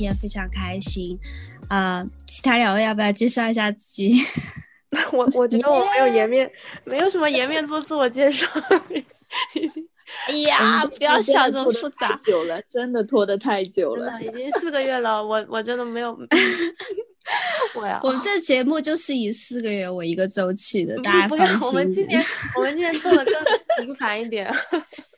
天，非常开心。呃，其他两位要不要介绍一下自己？我我觉得我没有颜面，没有什么颜面做自我介绍。哎呀，不要想这么复杂。久了，真的拖得太久了，已经四个月了。我我真的没有。我呀，我们这节目就是以四个月为一个周期的，大家放心。我们今年我们今年做的更频繁一点。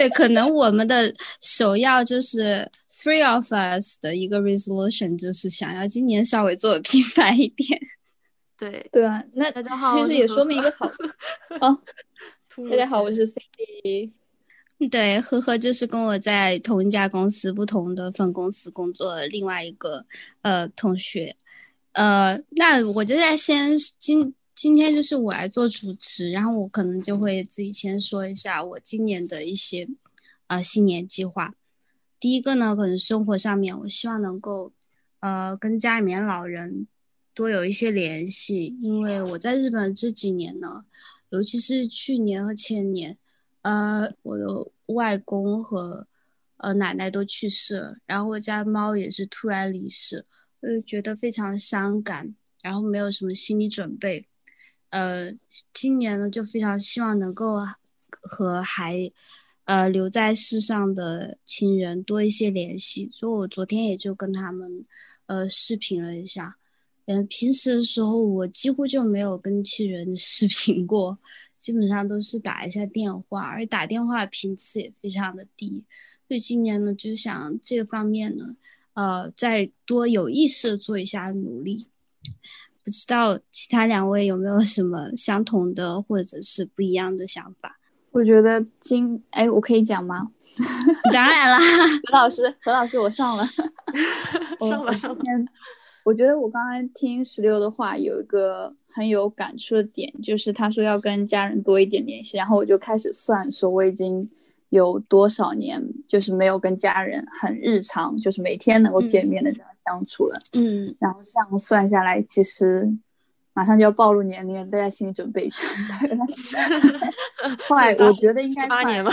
对，可能我们的首要就是 three of us 的一个 resolution，就是想要今年稍微做的频繁一点。对对啊，那大家好，其实也说明一个好。好，大家好，我是 Cindy。对，呵呵，就是跟我在同一家公司、不同的分公司工作另外一个呃同学。呃，那我就在先今。今天就是我来做主持，然后我可能就会自己先说一下我今年的一些呃新年计划。第一个呢，可能生活上面，我希望能够呃跟家里面老人多有一些联系，因为我在日本这几年呢，尤其是去年和前年，呃，我的外公和呃奶奶都去世了，然后我家猫也是突然离世，我就觉得非常伤感，然后没有什么心理准备。呃，今年呢，就非常希望能够和还呃留在世上的亲人多一些联系，所以我昨天也就跟他们呃视频了一下。嗯，平时的时候我几乎就没有跟亲人 视频过，基本上都是打一下电话，而打电话频次也非常的低。所以今年呢，就想这方面呢，呃，再多有意识的做一下努力。不知道其他两位有没有什么相同的或者是不一样的想法？我觉得今哎，我可以讲吗？当然啦，何老师，何老师，我上了，上了。上了，我觉得我刚刚听石榴的话，有一个很有感触的点，就是他说要跟家人多一点联系，然后我就开始算，说我已经有多少年就是没有跟家人很日常，就是每天能够见面的这样。相处了，嗯，然后这样算下来，其实马上就要暴露年龄，大家心理准备一下。快，我觉得应该八年吧，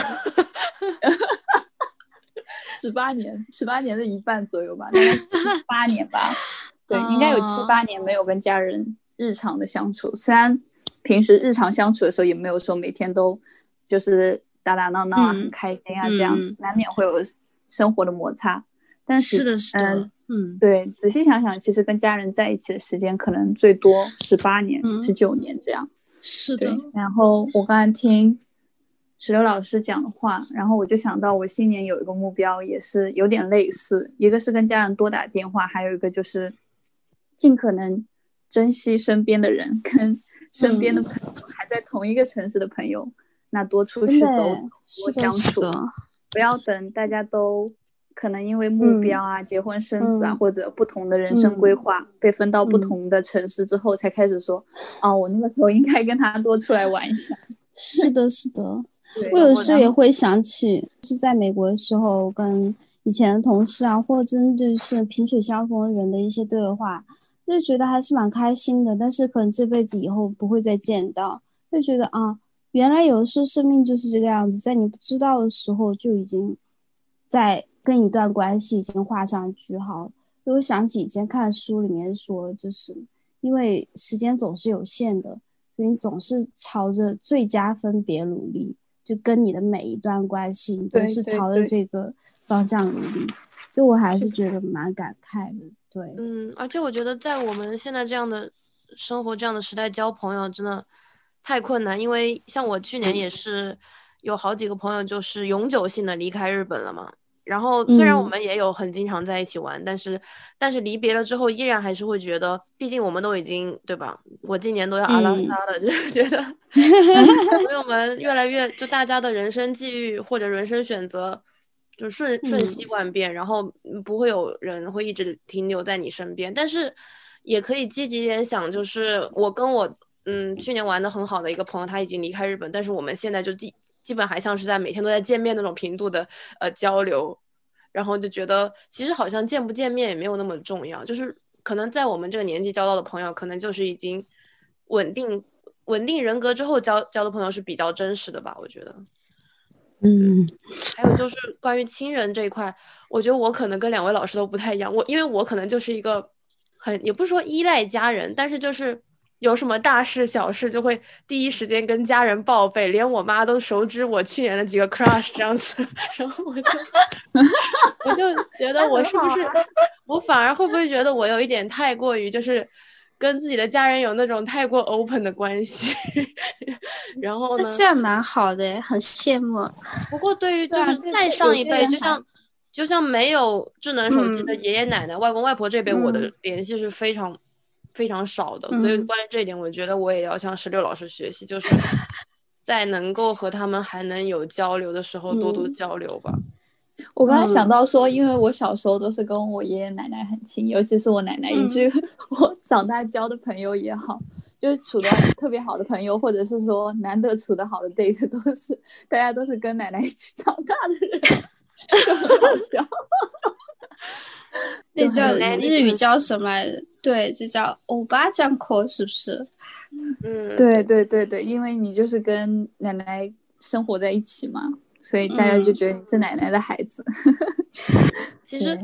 十八年，十八年的一半左右吧，大概七八年吧。对，应该有七八年没有跟家人日常的相处。虽然平时日常相处的时候，也没有说每天都就是打打闹闹啊，很开心啊，这样难免会有生活的摩擦。但是，是的，是的。嗯，对，仔细想想，其实跟家人在一起的时间可能最多十八年、十九年这样。是的。然后我刚才听石榴老师讲的话，然后我就想到我新年有一个目标，也是有点类似，一个是跟家人多打电话，还有一个就是尽可能珍惜身边的人，跟身边的朋友还在同一个城市的朋友，那多出去走走，多相处，不要等大家都。可能因为目标啊、结婚生子啊，或者不同的人生规划，被分到不同的城市之后，才开始说，哦，我那个时候应该跟他多出来玩一下。是的，是的。我有时候也会想起，是在美国的时候，跟以前的同事啊，或者真就是萍水相逢的人的一些对话，就觉得还是蛮开心的。但是可能这辈子以后不会再见到，就觉得啊，原来有的时候生命就是这个样子，在你不知道的时候就已经在。跟一段关系已经画上句号。我想起以前看书里面说，就是因为时间总是有限的，所以你总是朝着最佳分别努力，就跟你的每一段关系，你都是朝着这个方向努力。就我还是觉得蛮感慨的。对，嗯，而且我觉得在我们现在这样的生活、这样的时代，交朋友真的太困难。因为像我去年也是有好几个朋友，就是永久性的离开日本了嘛。然后虽然我们也有很经常在一起玩，但是但是离别了之后，依然还是会觉得，毕竟我们都已经对吧？我今年都要阿拉斯加了，就是觉得朋友们越来越就大家的人生际遇或者人生选择就瞬瞬息万变，然后不会有人会一直停留在你身边。但是也可以积极点想，就是我跟我嗯去年玩的很好的一个朋友，他已经离开日本，但是我们现在就基基本还像是在每天都在见面那种频度的呃交流，然后就觉得其实好像见不见面也没有那么重要，就是可能在我们这个年纪交到的朋友，可能就是已经稳定稳定人格之后交交的朋友是比较真实的吧，我觉得。嗯，还有就是关于亲人这一块，我觉得我可能跟两位老师都不太一样。我因为我可能就是一个很也不是说依赖家人，但是就是有什么大事小事就会第一时间跟家人报备，连我妈都熟知我去年的几个 crush 这样子。然后我就 我就觉得我是不是我反而会不会觉得我有一点太过于就是跟自己的家人有那种太过 open 的关系？然后呢那？这样蛮好的，很羡慕。不过对于就是再上一辈，就像就像没有智能手机的嗯爷爷奶奶、外公外婆这辈，我的嗯联系是非常非常少的。所以嗯关于这一点，我觉得我也要向石榴老师学习，就是在能够和他们还能有交流的时候，多多嗯交流吧。我刚才想嗯到说，因为我小时候都是跟我爷爷奶奶很亲，尤其是我奶奶，以至于我长大交的朋友也好，就是处的特别好的朋友，或者是说难得处的好的 date，都是大家都是跟奶奶一起长大的人，就 很好笑。就那叫很有意日语叫什么来着？对，就叫欧巴酱口，是不是？嗯，对对对对，因为你就是跟奶奶生活在一起嘛，所以大家就嗯觉得你是奶奶的孩子。其实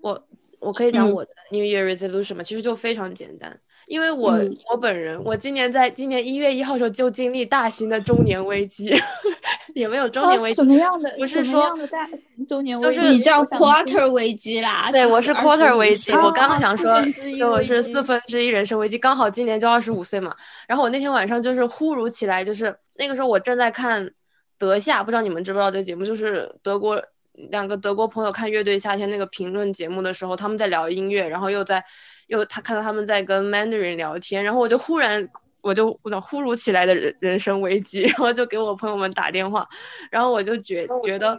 我我可以讲嗯我的 New Year resolution 嘛，其实就非常简单，因为我、嗯我本人，我今年在今年一月一号的时候就经历大型的中年危机，也没有中年危机哦什，么样的？不是说样的大中年就是你叫 quarter 危机啦。对，我是 quarter 危机，岁我刚刚想说分之一，对，我是四分之一人生危机，刚好今年就二十五岁嘛。然后我那天晚上就是忽如其来，就是那个时候我正在看德夏，不知道你们知不知道这个节目，就是德国两个德国朋友看乐队夏天那个评论节目的时候，他们在聊音乐，然后又在又他看到他们在跟 Mandarin 聊天，然后我就忽然。我就我想忽如其来的人人生危机，然后就给我朋友们打电话，然后我就觉觉得，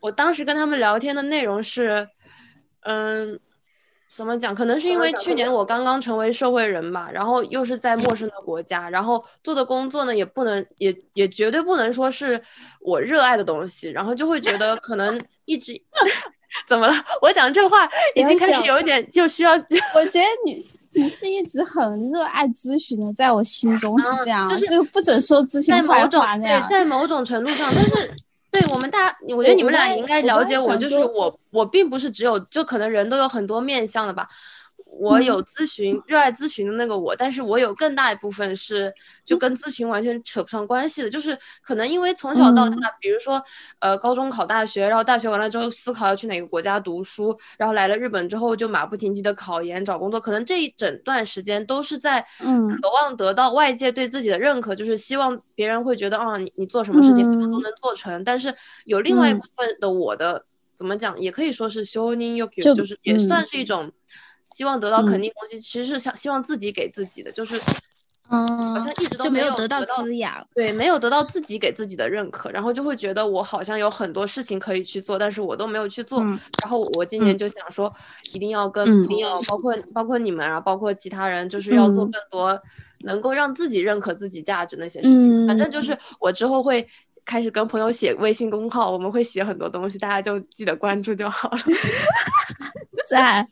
我当时跟他们聊天的内容是，嗯，怎么讲？可能是因为去年我刚刚成为社会人吧，然后又是在陌生的国家，然后做的工作呢，也不能，也也绝对不能说是我热爱的东西，然后就会觉得可能一直 怎么了？我讲这话已经开始有一点就需要 我觉得你你是一直很热爱咨询的，在我心中是这样，啊就是就不准说咨询在坏某种对，话那样。在某种程度上，但是对我们大，我觉得你们俩应该了解我，就是我，我并不是只有，就可能人都有很多面相的吧。我嗯。有咨询，热爱咨询的那个我，但是我有更大一部分是就跟咨询完全扯不上关系的，就是可能因为从小到大，嗯。比如说呃高中考大学，然后大学完了之后思考要去哪个国家读书，然后来了日本之后就马不停蹄的考研找工作，可能这一整段时间都是在嗯。渴望得到外界对自己的认可，就是希望别人会觉得啊你你做什么事情都嗯。能做成，但是有另外一嗯。部分的我的怎么讲，也可以说是修宁 y o 就就是也算嗯是一种希望得到肯嗯定的东西，其实是想希望自己给自己的，就是嗯，好像一直都就没有得到到滋养。对，没有得到自己给自己的认可，然后就会觉得我好像有很多事情可以去做，但是我都没有去做。嗯然后我今年就想说，一定要跟，一定要包括包括你们啊，包括其他人，就是要做嗯更多能够让自己认可自己价值那些事情。反正就嗯是我之后会开始跟朋友写微信公号，我们会写很多东西，大家就记得关注就好了。赞。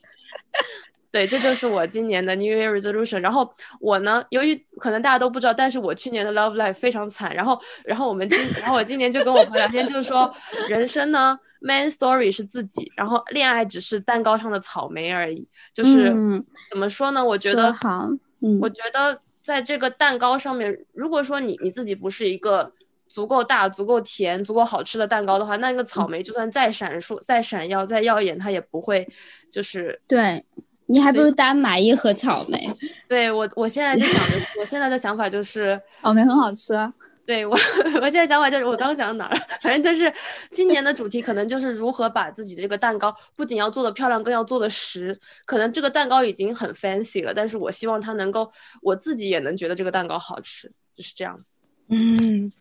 对，这就是我今年的 New Year Resolution。然后我呢，由于可能大家都不知道，但是我去年的 Love Life 非常惨。然后，然后我们今，然后我今年就跟我朋友聊天，就是说，人生呢，main story 是自己，然后恋爱只是蛋糕上的草莓而已。就是、嗯怎么说呢？我觉得，好，嗯我觉得在这个蛋糕上面，如果说你你自己不是一个足够大、足够甜、足够好吃的蛋糕的话，那个草莓就算再闪烁、再闪耀、再耀眼，它也不会就是对你还不如单买一盒草莓。对我，我现在就想着，我现在的想法就是，草莓很好吃啊，对我，我现在想法就是，我刚讲到哪儿了？反正就是今年的主题可能就是如何把自己的这个蛋糕不仅要做的漂亮，更要做的实。可能这个蛋糕已经很 fancy 了，但是我希望它能够，我自己也能觉得这个蛋糕好吃，就是这样子。嗯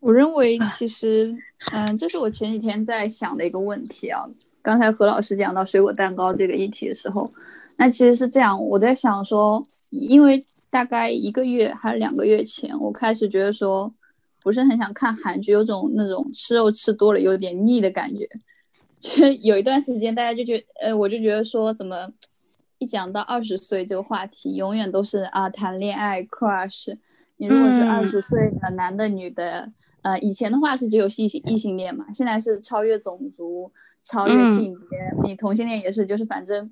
我认为其实，嗯，这是我前几天在想的一个问题啊。刚才何老师讲到水果蛋糕这个议题的时候，那其实是这样，我在想说，因为大概一个月还是两个月前，我开始觉得说，不是很想看韩剧，有种那种吃肉吃多了有点腻的感觉。其实有一段时间，大家就觉呃，我就觉得说，怎么一讲到二十岁这个话题，永远都是啊谈恋爱 crush。你如果是嗯二十岁的男的女的，呃，以前的话是只有异性异性恋嘛，现在是超越种族、超越性别，你同性恋也是，就是反正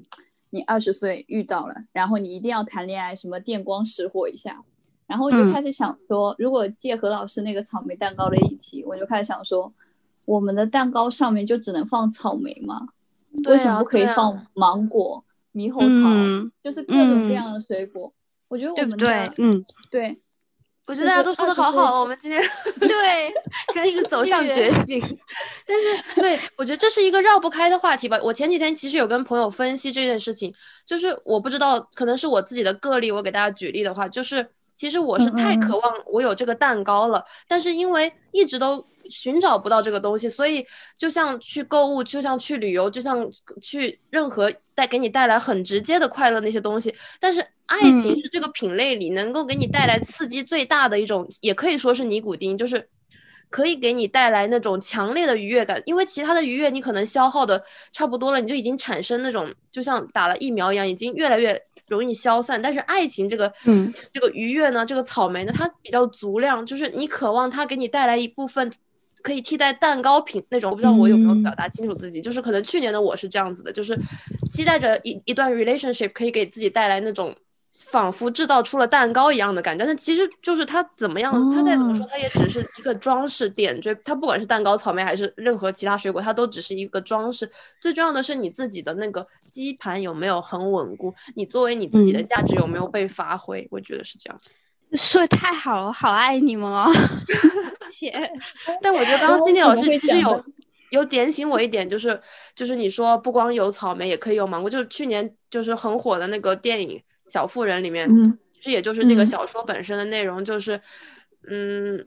你二十岁遇到了，然后你一定要谈恋爱，什么电光石火一下，然后我就开始想说，如果借何老师那个草莓蛋糕的议题，我就开始想说，我们的蛋糕上面就只能放草莓吗？为什么不可以放芒果、猕猴桃，就是各种各样的水果？我觉得我们对，嗯，对。我觉得大家都说的好好，我们今天 对 开始走向觉 醒。但是，对我觉得这是一个绕不开的话题吧。我前几天其实有跟朋友分析这件事情，就是我不知道，可能是我自己的个例。我给大家举例的话，就是其实我是太渴望我有这个蛋糕了，但是因为一直都寻找不到这个东西，所以就像去购物，就像去旅游，就像去任何带给你带来很直接的快乐那些东西，但是。爱情是这个品类里能够给你带来刺激最大的一种，也可以说是尼古丁，就是可以给你带来那种强烈的愉悦感。因为其他的愉悦你可能消耗的差不多了，你就已经产生那种就像打了疫苗一样，已经越来越容易消散。但是爱情这个，嗯，这个愉悦呢，这个草莓呢，它比较足量，就是你渴望它给你带来一部分可以替代蛋糕品那种。我不知道我有没有表达清楚自己，就是可能去年的我是这样子的，就是期待着一一段 relationship 可以给自己带来那种。仿佛制造出了蛋糕一样的感觉，但其实就是它怎么样，它再怎么说，它也只是一个装饰点缀。它不管是蛋糕、草莓还是任何其他水果，它都只是一个装饰。最重要的是你自己的那个基盘有没有很稳固，你作为你自己的价值有没有被发挥？我觉得是这样。说的太好了，好爱你们哦！谢。但我觉得刚刚 Cindy 老师其实有有点醒我一点，就是就是你说不光有草莓，也可以有芒果，就是去年就是很火的那个电影。小妇人里面，其实也就是那个小说本身的内容，就是，嗯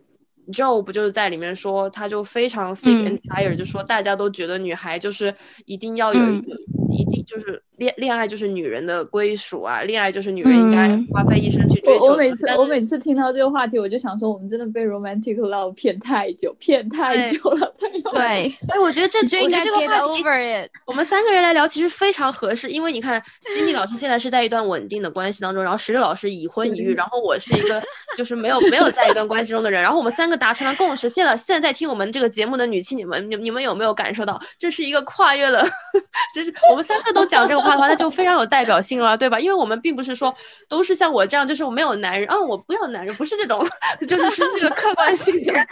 ，Joe 不就是在里面说，他就非常 sick and tired，就说大家都觉得女孩就是一定要有一个，一定就是。恋恋爱就是女人的归属啊！恋爱就是女人应该花费一生去追求。我每次我每次听到这个话题，我就想说，我们真的被 romantic love 骗太久，骗太久了。对，哎，我觉得这 就应该 get over it。我们三个人来聊，其实非常合适，因为你看，Cindy 老师现在是在一段稳定的关系当中，然后石榴老师已婚已育，然后我是一个就是没有没有在一段关系中的人，然后我们三个达成了共识。现在现在听我们这个节目的女性，你们你你们有没有感受到，这是一个跨越了，就是我们三个都讲这个话。的话，那就非常有代表性了，对吧？因为我们并不是说都是像我这样，就是我没有男人啊，我不要男人，不是这种，就是失去了客观性的。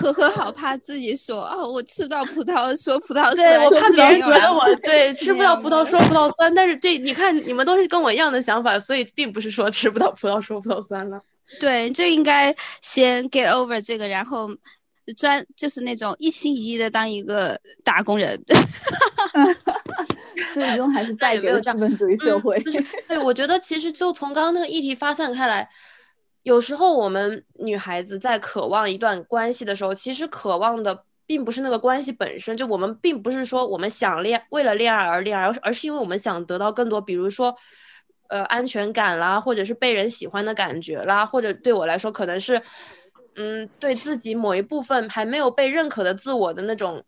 呵呵，好怕自己说啊，我吃不到葡萄说葡萄酸，对我怕别人觉得我 对吃不到葡萄说葡萄酸，但是对，你看你们都是跟我一样的想法，所以并不是说吃不到葡萄说葡萄酸了。对，就应该先 get over 这个，然后。专就是那种一心一意的当一个打工人，最终还是带给了资本主义社会。对，我觉得其实就从刚刚那个议题发散开来，有时候我们女孩子在渴望一段关系的时候，其实渴望的并不是那个关系本身，就我们并不是说我们想恋为了恋爱而恋爱，而而是因为我们想得到更多，比如说呃安全感啦，或者是被人喜欢的感觉啦，或者对我来说可能是。嗯，对自己某一部分还没有被认可的自我的那种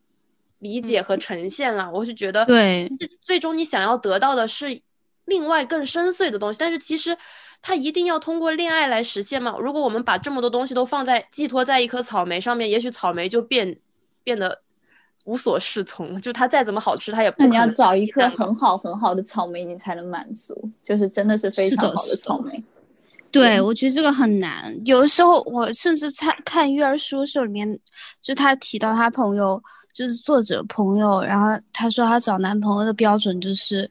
理解和呈现了，我是觉得，对，最终你想要得到的是另外更深邃的东西，但是其实它一定要通过恋爱来实现吗？如果我们把这么多东西都放在寄托在一颗草莓上面，也许草莓就变变得无所适从，就它再怎么好吃，它也不可能。你要找一颗很好很好的草莓，你才能满足，就是真的是非常好的草莓。对，我觉得这个很难。有的时候，我甚至看看育儿书的时候，里面就他提到他朋友，就是作者朋友，然后他说他找男朋友的标准就是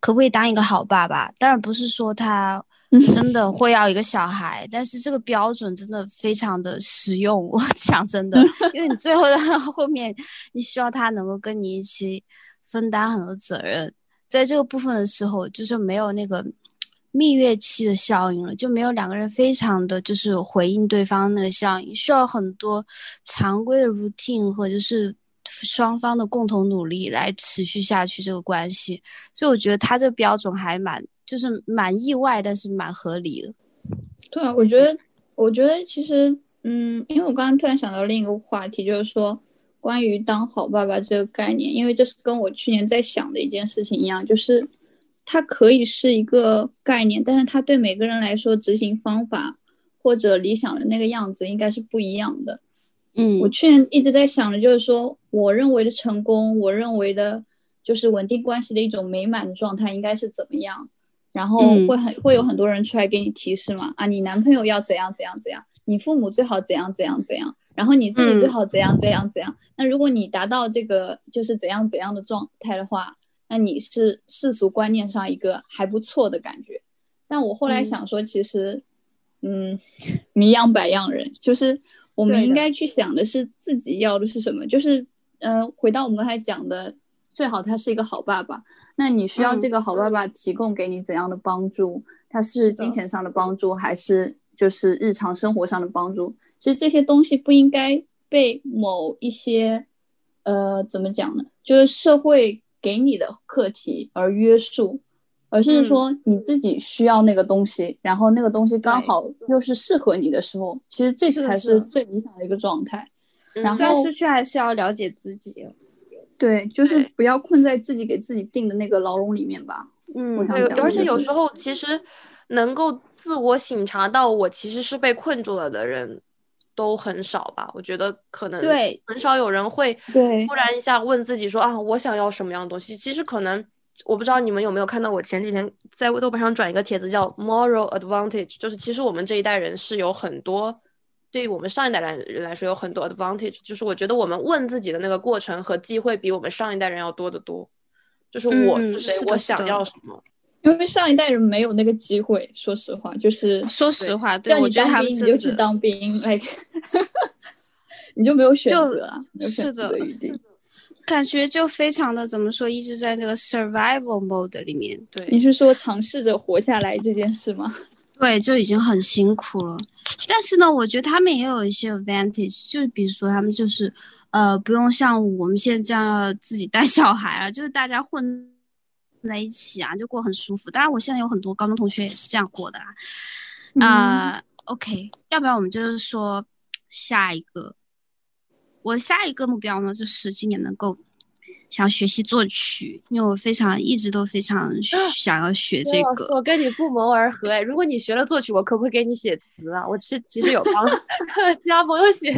可不可以当一个好爸爸。当然不是说他 真的会要一个小孩，但是这个标准真的非常的实用。我 讲真的，因为你最后的后面，你需要他能够跟你一起分担很多责任，在这个部分的时候，就是没有那个。蜜月期的效应了，就没有两个人非常的就是回应对方那个效应，需要很多常规的 routine 和就是双方的共同努力来持续下去这个关系。所以我觉得他这个标准还蛮就是蛮意外，但是蛮合理的。对啊，我觉得我觉得其实嗯，因为我刚刚突然想到另一个话题，就是说关于当好爸爸这个概念，因为这是跟我去年在想的一件事情一样，就是。它可以是一个概念，但是它对每个人来说执行方法，或或者理想的那个样子应该是不一样的。嗯，我去年一直在想的就是说，我认为的成功，我认为的就是稳定关系的一种美满的状态应该是怎么样，然后会很会有很多人出来给你提示嘛，啊，你男朋友要怎样怎样怎样，你父母最好怎样怎样怎样，然后你自己最好怎样怎样怎样。那如果你达到这个就是怎样怎样的状态的话，那你是世俗观念上一个还不错的感觉。但我后来想说，其实，嗯，迷样百样人，就是。我们应该去想的是自己要的是什么，就是，嗯，回到我们刚才讲的，最好他是一个好爸爸。那你需要这个好爸爸提供给你怎样的帮助？他是金钱上的帮助，还是就是日常生活上的帮助？其实这些东西不应该被某一些，呃，怎么讲呢？就是社会给你的课题而约束。而是说你自己需要那个东西，然后那个东西刚好又是适合你的时候，其实这才是最理想的一个状态。然后出去还是要了解自己，对，就是不要困在自己给自己定的那个牢笼里面吧。嗯，对，而且有时候其实能够自我醒察到我其实是被困住了的人都很少吧？我觉得可能对很少有人会对突然一下问自己说啊，我想要什么样的东西？其实可能。我不知道你们有没有看到，我前几天在豆瓣上转一个帖子，叫 “moral advantage”，就是其实我们这一代人是有很多，对于我们上一代人人来说有很多 advantage，就是我觉得我们问自己的那个过程和机会比我们上一代人要多得多。就是我是谁，我想要什么。因为上一代人没有那个机会，说实话，就是说实话，对我觉得他们你就去当兵，like，你就没有选择啊，没有选择余地。感觉就非常的怎么说，一直在那个 survival mode 里面。对，你是说尝试着活下来这件事吗？对，就已经很辛苦了。但是呢，我觉得他们也有一些 advantage，就是比如说他们就是，呃，不用像我们现在这样自己带小孩了，就是大家混在一起啊，就过很舒服。当然，我现在有很多高中同学也是这样过的啊。啊，OK，要不然我们就是说下一个。我下一个目标呢，就是今年能够想学习作曲，因为我非常一直都非常 想要学这个。我跟你不谋而合哎，如果你学了作曲，我可不可以给你写词啊？我其实其实有帮 其他朋友写，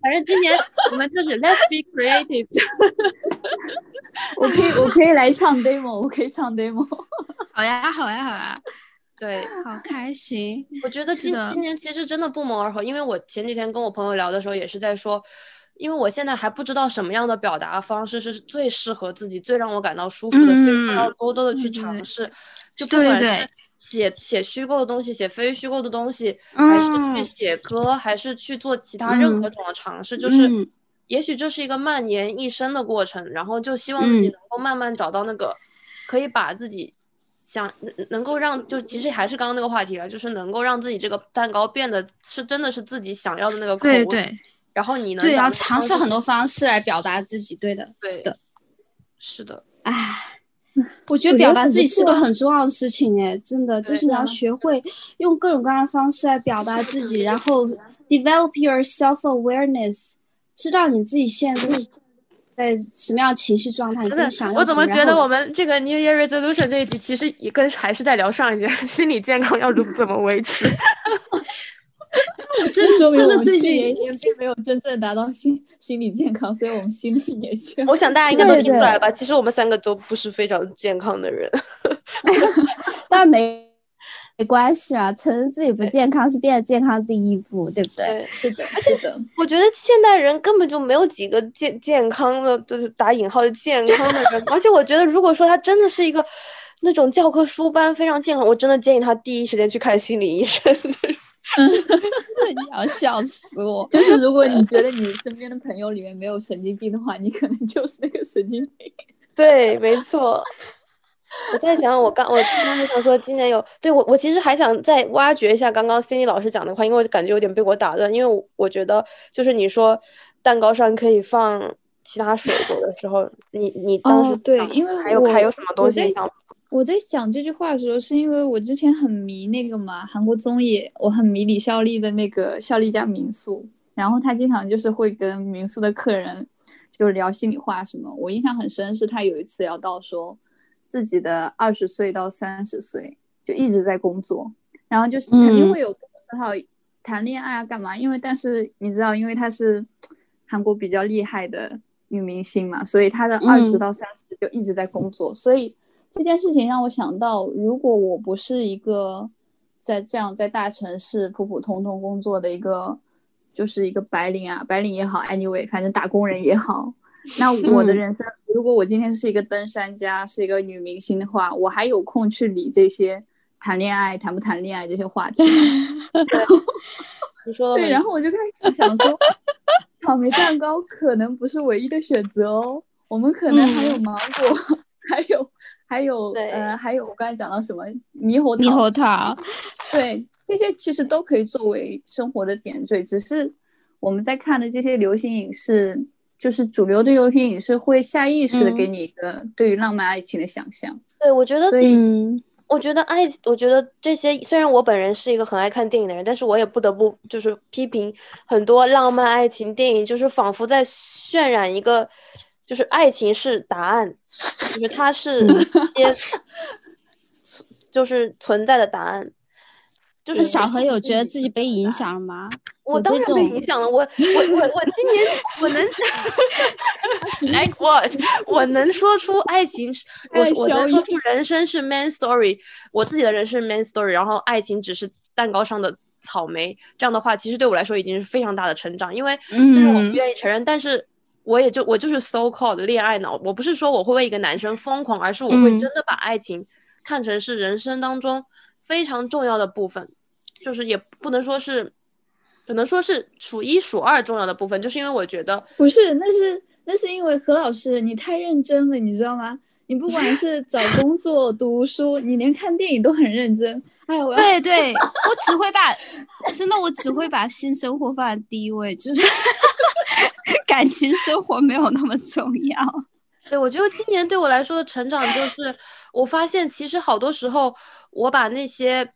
反正今年我们就是 Let's be creative。我可以我可以来唱 demo，我可以唱 demo。好呀好呀好呀，对，好开心。我觉得今今年其实真的不谋而合，因为我前几天跟我朋友聊的时候也是在说。因为我现在还不知道什么样的表达方式是最适合自己、最让我感到舒服的，所以要多多的去尝试。就不管是写写虚构的东西、写非虚构的东西，还是去写歌，还是去做其他任何种的尝试，就是也许这是一个蔓延一生的过程。然后就希望自己能够慢慢找到那个可以把自己想能够让就其实还是刚刚那个话题了，就是能够让自己这个蛋糕变得是真的是自己想要的那个口味。然后你能？对，要尝试很多方式来表达自己。对的，是的，是的。唉，我觉得表达自己是个很重要的事情。哎，真的，就是你要学会用各种各样的方式来表达自己，然后 develop your self awareness，知道你自己现在在什么样情绪状态，你自己想要。我怎么觉得我们这个 New Year Resolution 这一题其实也跟还是在聊上一节 心理健康要如怎么维持。这说明我们最近并没有真正达到心心理健康，所以我们心理也需要。我想大家应该都听出来吧？其实我们三个都不是非常健康的人，但没没关系啊，承认自己不健康是变得健康第一步，对不对？是的，而且我觉得现代人根本就没有几个健健康的，就是打引号的健康的人。而且我觉得，如果说他真的是一个那种教科书般非常健康，我真的建议他第一时间去看心理医生。你要笑死我！就是如果你觉得你身边的朋友里面没有神经病的话，你可能就是那个神经病。对，没错。我在想，我刚我刚刚想说，今年有对我，我其实还想再挖掘一下刚刚 Cindy 老师讲的话，因为我感觉有点被我打断。因为我觉得，就是你说蛋糕上可以放其他水果的时候，你你当时对，因为还有还有什么东西想？我在想这句话的时候，是因为我之前很迷那个嘛韩国综艺，我很迷李孝利的那个孝利家民宿，然后他经常就是会跟民宿的客人就是聊心里话什么。我印象很深是他有一次聊到说，自己的二十岁到三十岁就一直在工作，然后就是肯定会有，他有谈恋爱啊干嘛？因为但是你知道，因为她是韩国比较厉害的女明星嘛，所以她的二十到三十就一直在工作。所以这件事情让我想到，如果我不是一个在这样在大城市普普通通工作的一个，就是一个白领啊，白领也好，anyway，反正打工人也好。那我的人生，如果我今天是一个登山家，是一个女明星的话，我还有空去理这些谈恋爱、谈不谈恋爱这些话题。你说对，然后我就开始想说，草莓蛋糕可能不是唯一的选择哦，我们可能还有芒果，还有还有呃，还有我刚才讲到什么猕猴桃，猕猴桃，对，这些其实都可以作为生活的点缀，只是我们在看的这些流行影视。就是主流的游戏影视会下意识的给你一个对于浪漫爱情的想象。对，我觉得，所以我觉得爱，我觉得这些虽然我本人是一个很爱看电影的人，但是我也不得不就是批评很多浪漫爱情电影，就是仿佛在渲染一个，就是爱情是答案，就是它是 些，就是存在的答案。就是小何有觉得自己被影响了吗？我当然被影响了。我我我我今年我能，like what？我能说出爱情是，我我能说出人生是 man story，我自己的人生 man story，然后爱情只是蛋糕上的草莓。这样的话，其实对我来说已经是非常大的成长。因为虽然我不愿意承认，但是我也就我就是 so called 恋爱脑。我不是说我会为一个男生疯狂，而是我会真的把爱情看成是人生当中非常重要的部分。就是也不能说是，只能说是数一数二重要的部分，就是因为我觉得不是，那是那是因为何老师你太认真了，你知道吗？你不管是找工作、读书，你连看电影都很认真。哎，我对对，我只会把真的我只会把性生活放在第一位，就是 感情生活没有那么重要。对，我觉得今年对我来说的成长就是，我发现其实好多时候我把那些。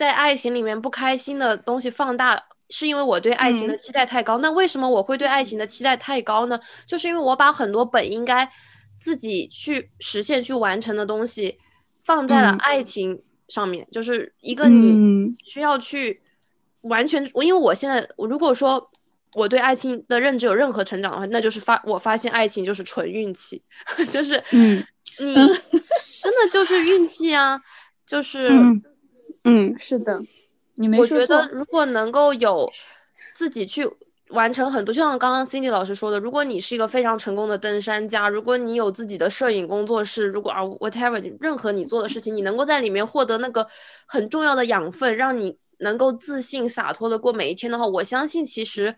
在爱情里面不开心的东西放大，是因为我对爱情的期待太高。那为什么我会对爱情的期待太高呢？就是因为我把很多本应该自己去实现、去完成的东西，放在了爱情上面。就是一个你需要去完全，我因为我现在，如果说我对爱情的认知有任何成长的话，那就是发我发现爱情就是纯运气，就是嗯，你真的就是运气啊，就是。嗯，是的，你没我觉得如果能够有自己去完成很多，就像刚刚 Cindy 老师说的，如果你是一个非常成功的登山家，如果你有自己的摄影工作室，如果啊 whatever 任何你做的事情，你能够在里面获得那个很重要的养分，让你能够自信洒脱的过每一天的话，我相信其实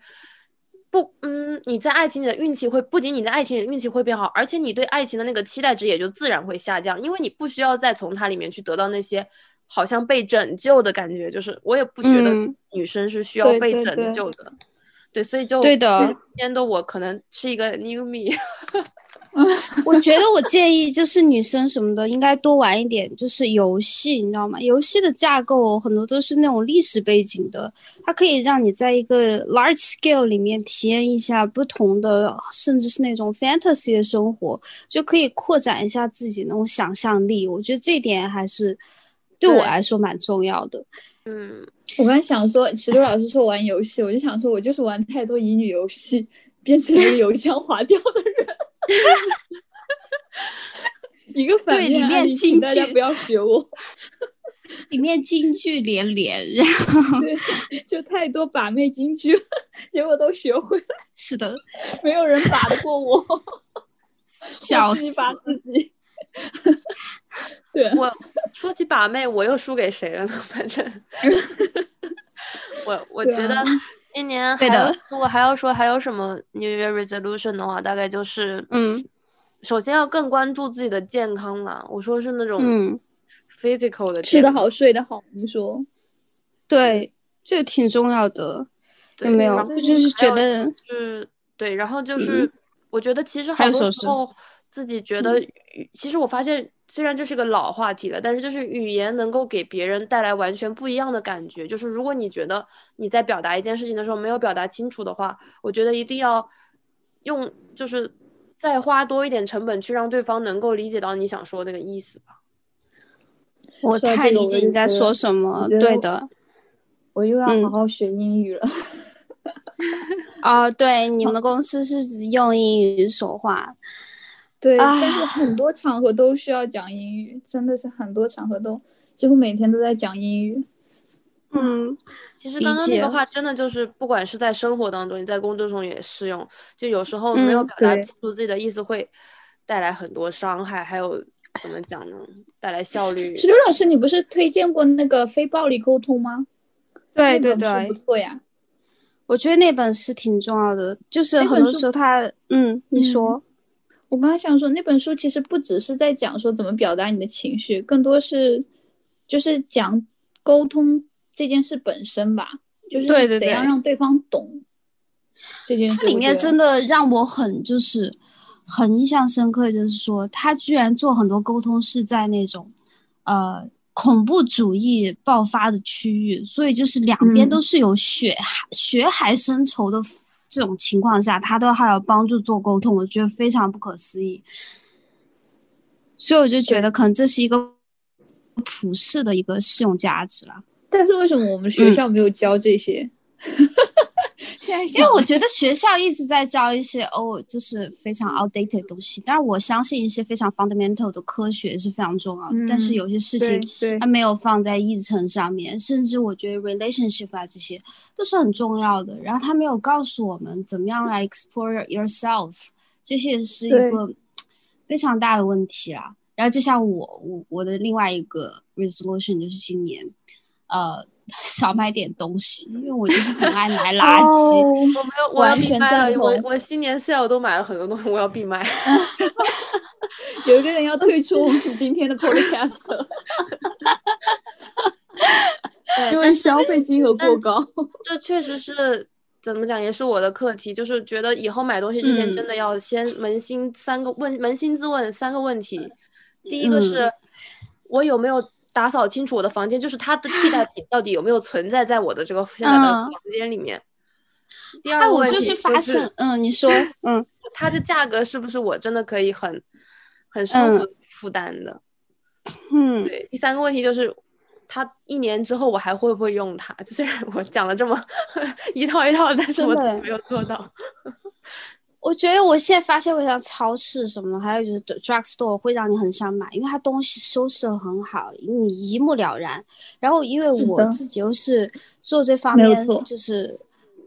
不，嗯，你在爱情里的运气会不仅你在爱情里运气会变好，而且你对爱情的那个期待值也就自然会下降，因为你不需要再从它里面去得到那些。好像被拯救的感觉，就是我也不觉得女生是需要被拯救的，对，所以就对的。今天的我可能是一个 new me。我觉得我建议就是女生什么的应该多玩一点，就是游戏，你知道吗？游戏的架构很多都是那种历史背景的，它可以让你在一个 large scale 里面体验一下不同的，甚至是那种 fantasy 的生活，就可以扩展一下自己那种想象力。我觉得这点还是。对我来说蛮重要的。嗯，我刚想说，石榴老师说玩游戏，我就想说，我就是玩太多乙女游戏，变成一个油腔滑调的人。一个反面案例，请大家不要学我。里面金句连连，然后 就太多把妹金句，结果都学会了。是的，没有人把得过我。笑死，把自己。对我说起把妹，我又输给谁了呢？反正我我觉得今年还有，如果还要说还有什么 New Year Resolution 的话，大概就是嗯，首先要更关注自己的健康了。我说是那种嗯 physical 的，吃得好睡得好。你说对，这个挺重要的，有没有？就是觉得是，对，然后就是我觉得其实好多时候。自己觉得，其实我发现，虽然这是个老话题了，但是就是语言能够给别人带来完全不一样的感觉。就是如果你觉得你在表达一件事情的时候没有表达清楚的话，我觉得一定要用，就是再花多一点成本去让对方能够理解到你想说那个意思吧。我太理解你在说什么，对的。我又要嗯好好学英语了。哦，对，你们公司是用英语说话，对，啊但是很多场合都需要讲英语，真的是很多场合都几乎每天都在讲英语。嗯，其实刚刚那个话真的就是，不管是在生活当中，你在工作中也适用。就有时候没有嗯表达对清楚自己的意思，会带来很多伤害，还有怎么讲呢？带来效率。石榴老师，你不是推荐过那个非暴力沟通吗？对对对不，错呀。我觉得那本是挺重要的，就是很多时候他，嗯，你嗯说，我刚刚想说，那本书其实不只是在讲说怎么表达你的情绪，更多是就是讲沟通这件事本身吧，就是怎样让对方懂这件事。它里面真的的让我很就是很印象深刻，就是说他居然做很多沟通是在那种呃恐怖主义爆发的区域，所以就是两边嗯都是有血海、血海深仇的这种情况下，他都还要帮助做沟通，我觉得非常不可思议。所以我就觉得可能这是一个普世的一个适用价值了。但是为什么我们学嗯校没有教这些？现在因为我觉得学校一直在教一些哦，就是非常 outdated 的东西。但是，我相信一些非常 fundamental 的科学是非常重要的，但是嗯有些事情对它没有放在议程上面，甚至我觉得 relationship 啊这些都是很重要的。然后他没有告诉我们怎么样来 explore yourself，这些是一个非常大的问题啦。然后就像我我我的另外一个 resolution 就是今年，呃，少买点东西，因为我就是很爱买垃圾。哦我没有，我要完全闭麦了。我赞同我新年 sale 都买了很多东西，我要闭麦。有一个人要退出我们今天的 podcast，因为消费金额过高。这确实是怎么讲，也是我的课题，就是觉得以后买东西之前嗯真的要先扪心三个问，扪心自问三个问题。第一个是、我有没有打扫清楚我的房间，就是它的替代品到底有没有存在在我的这个现在的嗯房间里面。第二哎，个问题我就是发是现，嗯，你说，嗯，它的价格是不是我真的可以很很舒嗯服负担的？嗯，对，第三个问题就是，它一年之后我还会不会用它？就虽然我讲了这么 一套一套，但是我没有做到。我觉得我现在发现，我像超市什么的，还有就是 drug store 会让你很想买，因为它东西收拾的很好，你一目了然。然后因为我自己又是做这方面就是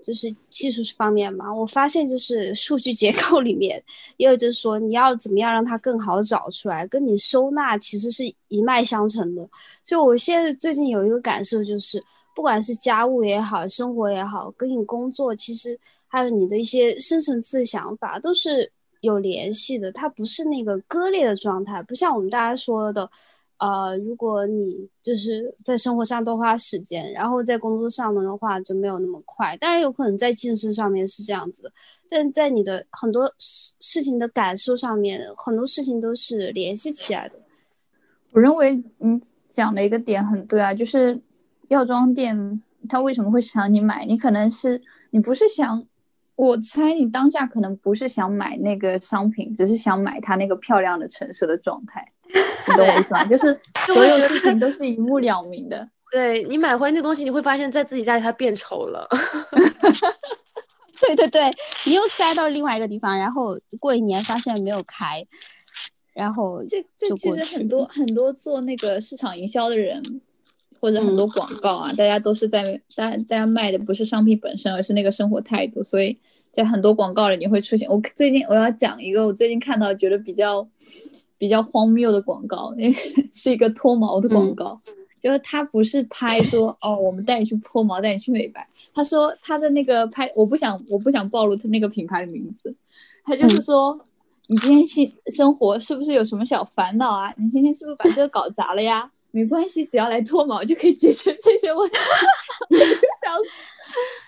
就是技术方面嘛，我发现就是数据结构里面，也有就是说你要怎么样让它更好找出来，跟你收纳其实是一脉相承的。所以我现在最近有一个感受就是，不管是家务也好，生活也好，跟你工作其实。还有你的一些深层次想法都是有联系的，它不是那个割裂的状态，不像我们大家说的，呃，如果你就是在生活上多花时间，然后在工作上的话就没有那么快。当然有可能在晋升上面是这样子的，但在你的很多事事情的感受上面，很多事情都是联系起来的。我认为你讲的一个点很对啊，就是药妆店它为什么会想你买？你可能是你不是想。我猜你当下可能不是想买那个商品，只是想买它那个漂亮的橙色的状态，你懂我意思吗？就是所有事 情都是一目了明的。对你买回来那东西，你会发现在自己家里它变丑了。对对对，你又塞到另外一个地方，然后过一年发现没有开，然后这这其实很多很多做那个市场营销的人，或者很多广告啊，大家都是在大大家卖的不是商品本身，而是那个生活态度，所以在很多广告里你会出现。我最近我要讲一个我最近看到觉得比较比较荒谬的广告，因为 是一个脱毛的广告。就是他不是拍说哦，我们带你去脱毛，带你去美白。他说他的那个拍，我不想我不想暴露他那个品牌的名字。他就是说，你今天新生活是不是有什么小烦恼啊？你今天是不是把这个搞砸了呀？没关系，只要来脱毛就可以解决这些问题。我就想，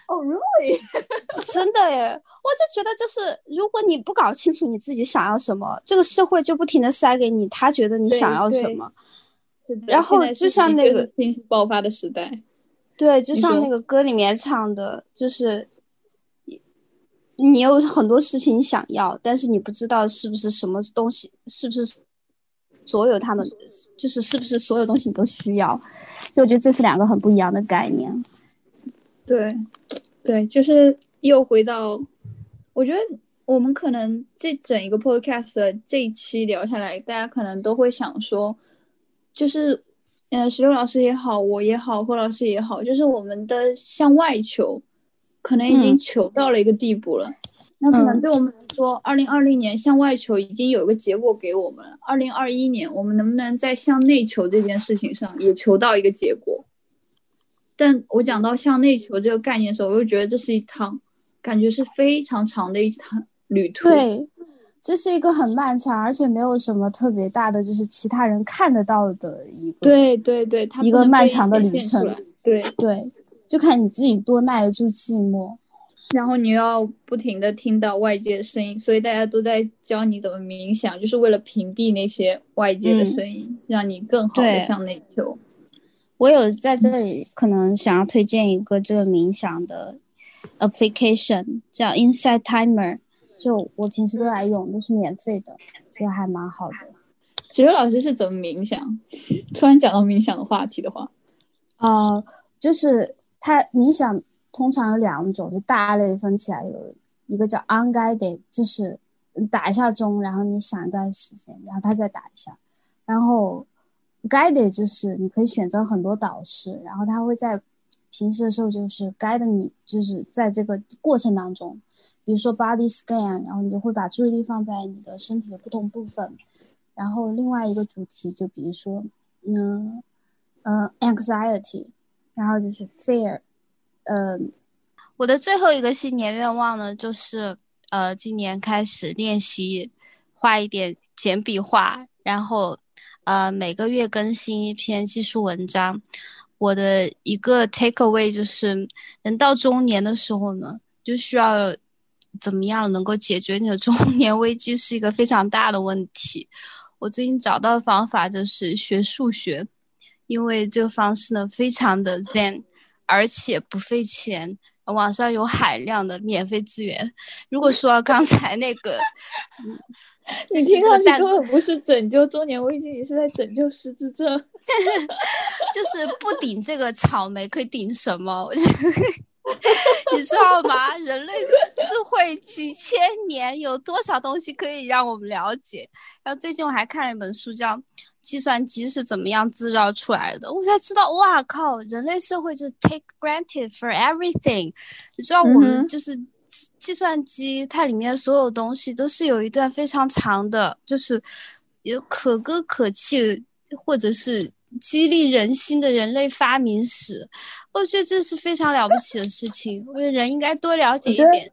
哦，really？真的耶，我就觉得就是，如果你不搞清楚你自己想要什么，这个社会就不停的塞给你，他觉得你想要什么。然后就像那个爆发的时代，对，就像那个歌里面唱的，就是你有很多事情想要，但是你不知道是不是什么东西，是不是所有他们，就是是不是所有东西你都需要。所以我觉得这是两个很不一样的概念。对，对，就是又回到，我觉得我们可能这整一个 podcast 的这一期聊下来，大家可能都会想说，就是，嗯，石榴老师也好，我也好，霍老师也好，就是我们的向外求，可能已经嗯求到了一个地步了。那可能嗯对我们来说，二零二零年向外求已经有一个结果给我们了。二零二一年，我们能不能在向内求这件事情上也求到一个结果？但我讲到向内求这个概念的时候，我又觉得这是一趟感觉是非常长的一趟旅途。，对，这是一个很漫长，而且没有什么特别大的，就是其他人看得到的一个对对对，它一个漫长的旅程。对，对，就看你自己多耐得住寂寞。然后你又要不停的听到外界的声音，所以大家都在教你怎么冥想，就是为了屏蔽那些外界的嗯声音，让你更好的向内求。我有在这里可能想要推荐一个这个冥想的 application，叫 Insight Timer，就我平时都来用，都是免费的，觉得还蛮好的。石榴老师是怎么冥想？突然讲到冥想的话题的话，呃，就是他冥想通常有两种，就大类分起来有一个叫 unguided，就是打一下钟，然后你想一段时间，然后它再打一下，然后 guided 就是你可以选择很多导师，然后他会在平时的时候就是 guide 你，就是在这个过程当中，比如说 body scan，然后你就会把注意力放在你的身体的不同部分，然后另外一个主题就比如说，嗯呃 anxiety，然后就是 fear，呃，我的最后一个新年愿望呢，就是呃今年开始练习画一点简笔画，然后呃每个月更新一篇技术文章。我的一个 take away 就是，人到中年的时候呢，就需要怎么样能够解决你的中年危机，是一个非常大的问题。我最近找到的方法就是学数学，因为这个方式呢非常的 zen，而且不费钱，网上有海量的免费资源。如果说刚才那个，嗯，你听上去根本不是拯救中年危机，你是在拯救失智症。就是不顶这个草莓可以顶什么？你知道吗？人类智慧几千年，有多少东西可以让我们了解？然后最近我还看了一本书，叫《计算机是怎么样制造出来的》，我才知道，哇靠！人类社会就是 take granted for everything。你知道我嗯们就是计算机，它里面所有东西都是有一段非常长的，就是有可歌可泣，或者是激励人心的人类发明史。我觉得这是非常了不起的事情。我觉得人应该多了解一点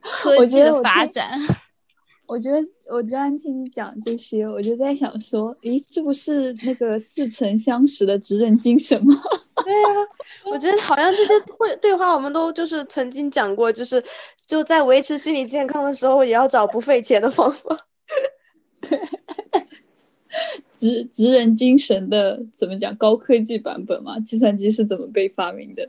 科我技的觉得发展。我觉得我刚刚听你讲这些，我就在想说，诶，这不是那个似曾相识的职人精神吗？对呀、我觉得好像这些会对话我们都就是曾经讲过，就是就在维持心理健康的时候，也要找不费钱的方法。职职人精神的怎么讲高科技版本嘛？计算机是怎么被发明的？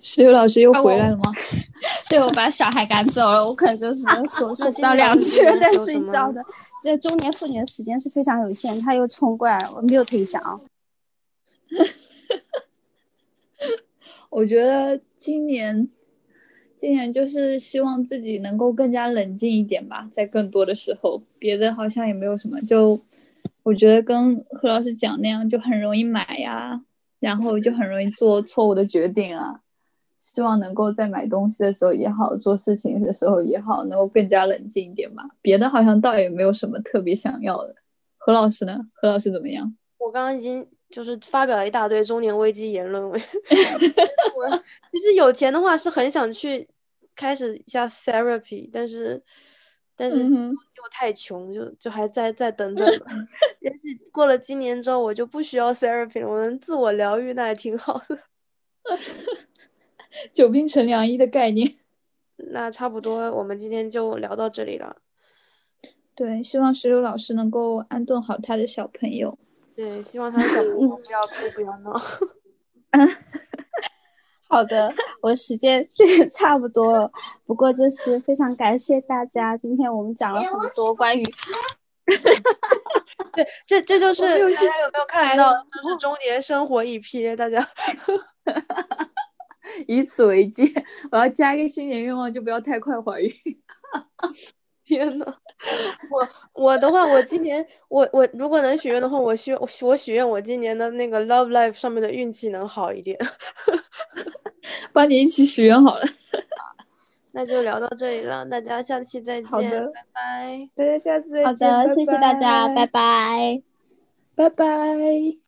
石榴老师又回来了吗？对，我把小孩赶走了，我可能就是说说不到两句师在有什么睡觉的。这中年妇女的时间是非常有限，他又冲过来了，我 mute 一下啊。我觉得今年，今年就是希望自己能够更加冷静一点吧，在更多的时候，别的好像也没有什么。就我觉得跟何老师讲那样，就很容易买呀、然后就很容易做错误的决定啊。希望能够在买东西的时候也好，做事情的时候也好，能够更加冷静一点吧。别的好像倒也没有什么特别想要的。何老师呢？何老师怎么样？我刚刚已经就是发表了一大堆中年危机言论，我 我其实有钱的话是很想去开始一下 therapy，但是但是又太穷，就就还再再等等吧。也许过了今年之后，我就不需要 therapy 了，我能自我疗愈，那也挺好的。久病成良医的概念。那差不多，我们今天就聊到这里了。对，希望石榴老师能够安顿好他的小朋友。对，希望他的小朋友不要哭，不要闹。好的，我时间 差不多了，不过就是非常感谢大家，今天我们讲了很多关于对，这这就是大家有没有看到，就是中年生活一瞥，大家 以此为戒，我要加一个新年愿望，就不要太快怀孕。天呐，我我的话，我今年我我如果能许愿的话，我许我许愿我今年的那个 love life 上面的运气能好一点。帮你一起许愿好了。那就聊到这里了，大家下期再见，拜拜。大家下次再见。好的，谢谢大家，拜拜，拜拜。